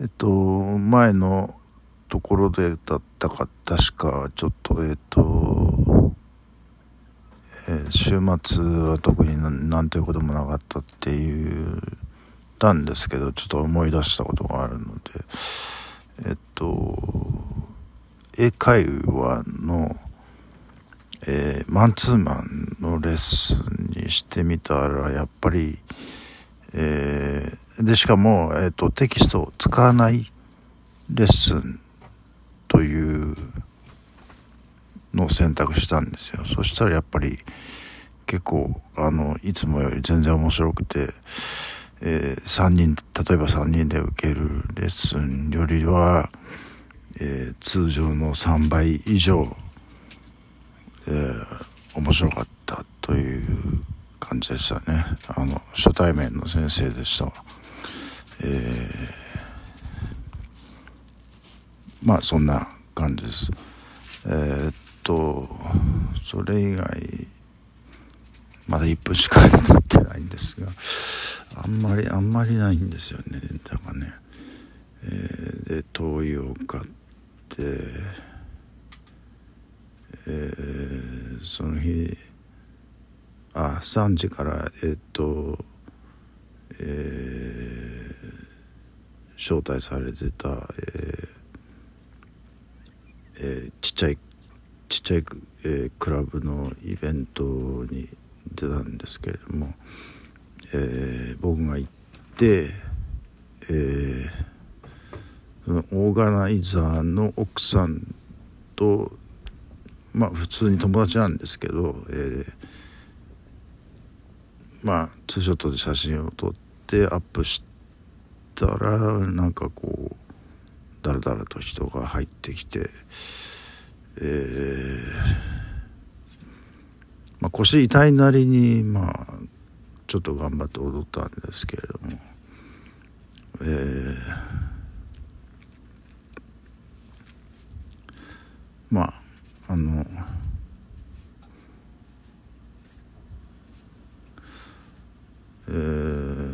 えっと前のところでだったか確かちょっとえっと、えー、週末は特になんということもなかったっていうたんですけどちょっと思い出したことがあるのでえっと英会話の、えー、マンツーマンのレッスンにしてみたらやっぱり、えー、でしかも、えーと、テキストを使わないレッスンというのを選択したんですよ。そしたらやっぱり結構あのいつもより全然面白くて、えー、3人例えば3人で受けるレッスンよりは、えー、通常の3倍以上、えー、面白かったという感じでしたね。あの初対面の先生でしたえーまあそんな感じです。えー、っとそれ以外まだ1分しか経ってないんですがあんまりあんまりないんですよねだからね。えー、で灯油を買ってえー、その日あ3時からえー、っとえー、招待されてた、えーえー、ちっちゃいちっちゃい、えー、クラブのイベントに出たんですけれども、えー、僕が行って、えー、そのオーガナイザーの奥さんとまあ普通に友達なんですけど、えー、まあツーショットで写真を撮ってアップしてたらなんかこうだらだらと人が入ってきて、えーまあ、腰痛いなりにまあちょっと頑張って踊ったんですけれども、えー、まああのえー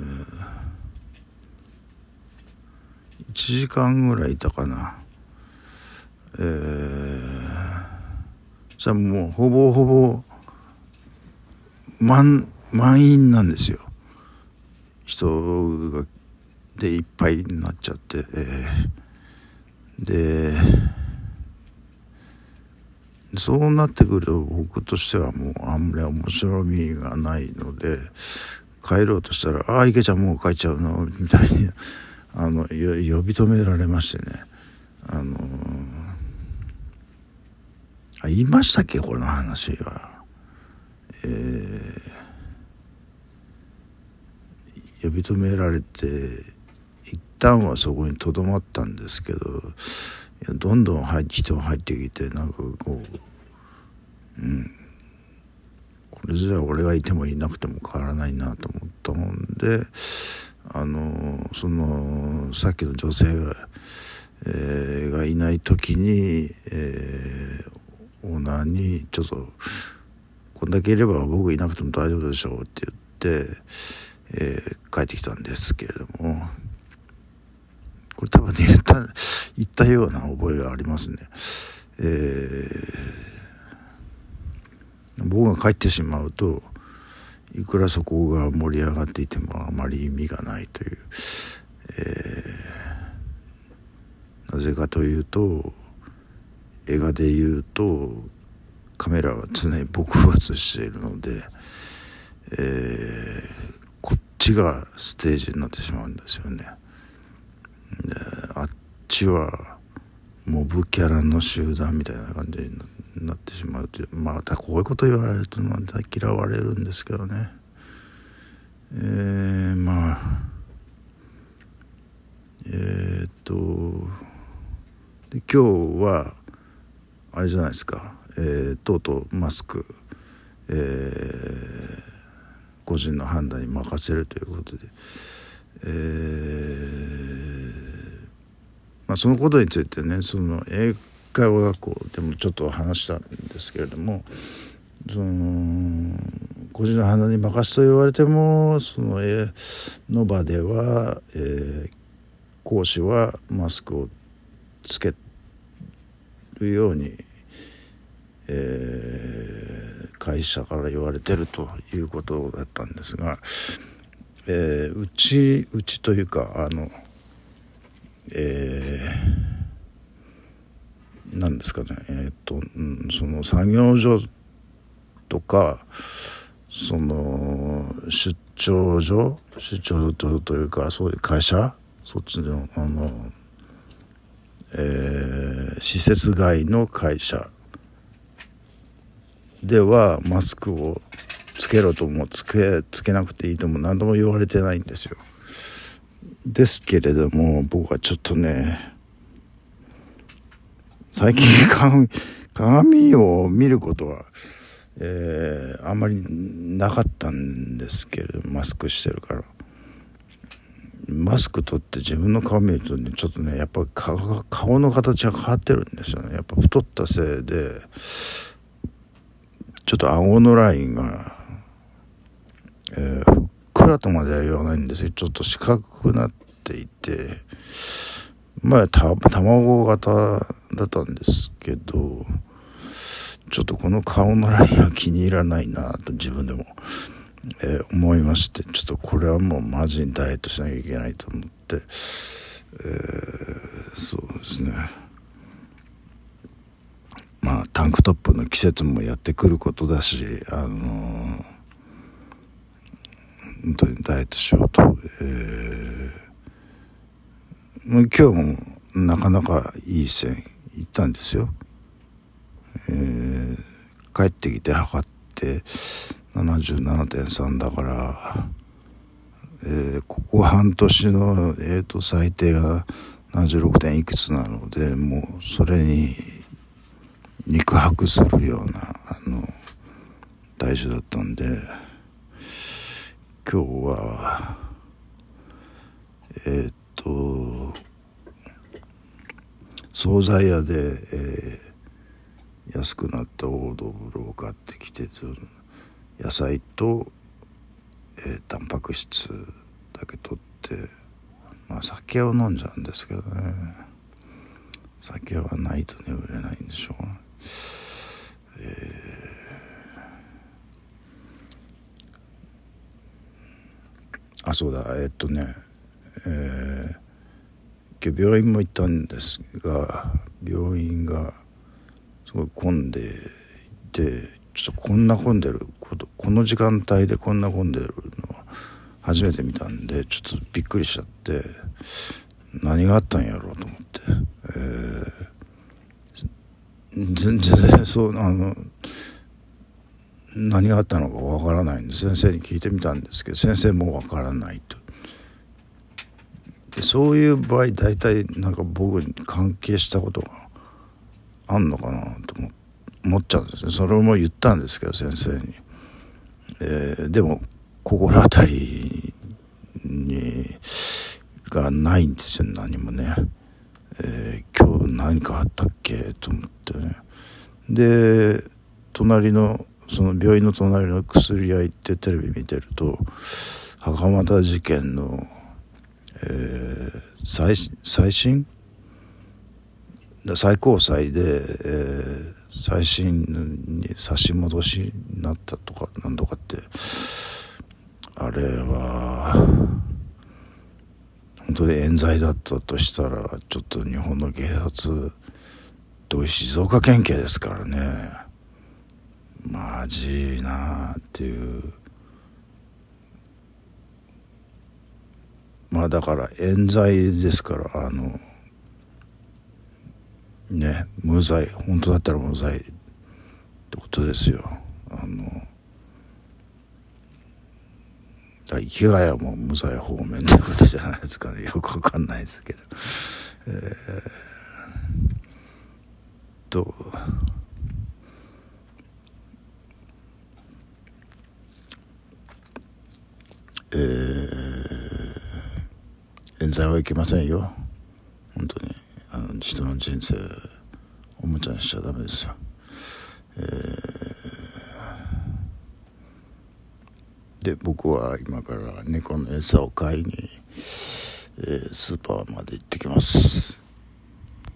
1時間ぐらいいたかな。えー、じゃもうほぼほぼ満満員なんですよ。人がでいっぱいになっちゃって、えー、でそうなってくると僕としてはもうあんまり面白みがないので帰ろうとしたら「ああ池ちゃんもう帰っちゃうの」みたいにあの呼び止められましてね。あのあ言いましたっけ？この話は。えー、呼び止められて一旦はそこにとどまったんですけどいやどんどん入人が入ってきてなんかこううん。これじゃあ俺がいてもいなくても変わらないなと思ったもんであのそのさっきの女性が,、えー、がいない時に、えー、オーナーにちょっと「こんだけいれば僕いなくても大丈夫でしょう」って言って、えー、帰ってきたんですけれどもこれ多分ね言った言ったような覚えがありますね。えー、僕が帰ってしまうといくらそこが盛り上がっていてもあまり意味がないという、えー、なぜかというと映画で言うとカメラは常に僕を映しているので、えー、こっちがステージになってしまうんですよね。あっちはモブキャラの集団みたいな感じになって。しまうというまたこういうこと言われるとまた嫌われるんですけどねえー、まあえー、っとで今日はあれじゃないですか、えー、とうとうマスク、えー、個人の判断に任せるということで、えー、そのことについてねその英会話学校でもちょっと話したんですけれどもその個人の鼻に任すと言われてもその絵の場では、えー、講師はマスクをつけるように、えー、会社から言われてるということだったんですが、えー、うちうちというかあのえー、なんですかねえー、っと、うん、その作業所とかその出張所出張所というかそういう会社そっちのあの、えー、施設外の会社ではマスクをつけろともつけつけなくていいとも何度も言われてないんですよ。ですけれども僕はちょっとね最近鏡を見ることは、えー、あんまりなかったんですけれどマスクしてるから。マスク取って自分の顔見るとねちょっとねやっぱ顔顔の形が変わってるんですよねやっぱ太ったせいでちょっと顎のラインが、えー、らとまでは言わないんですよちょっと四角くなっていて前た卵型だったんですけどちょっとこの顔のラインは気に入らないなと自分でも。えー、思いましてちょっとこれはもうマジにダイエットしなきゃいけないと思って、えー、そうですねまあタンクトップの季節もやってくることだしあのー、本当にダイエットしようと、えー、今日もなかなかいい線いったんですよ、えー、帰ってきて測って77.3だから、えー、ここ半年の、えーと、最低が76点いくつなのでもうそれに肉薄するようなあの体重だったんで。今日はえっ、と惣菜屋で、えー、安くなったオードブルを買ってきて野菜と、えー、タンパク質だけ取ってまあ酒を飲んじゃうんですけどね。酒はないと眠れないんでしょう、えー、あそうだ。え、っとね。えー、今日病院も行ったんですが病院がすごい混んでいてちょっとこんな混んでることこの時間帯でこんな混んでるの初めて見たんでちょっとびっくりしちゃって何があったんやろうと思って、えー、全然そうあの何があったのかわからないんで先生に聞いてみたんですけど先生もわからないと。でそういう場合大体なんか僕に関係したことがあんのかなと思って。思っちゃうんですねそれも言ったんですけど先生に、えー、でも心当たりにがないんですよ。何もね、えー、今日何かあったっけ？と思ってね。で隣のその病院の隣の薬屋行ってテレビ見てると袴田事件の、えー、最最新最高裁で、えー、最新に差し戻しになったとか何とかってあれは本当に冤罪だったとしたらちょっと日本の警察と静岡県警ですからね。マジなっていう。まあだから冤罪ですからあのね無罪本当だったら無罪ってことですよ。あの生きがいはもう無罪方面ってことじゃないですかね。よくわかんないですけど。えー、とえー、冤罪はいけませんよ本当にあの人の人生おもちゃにしちゃダメですよ、えー、で僕は今から猫の餌を買いに、えー、スーパーまで行ってきます。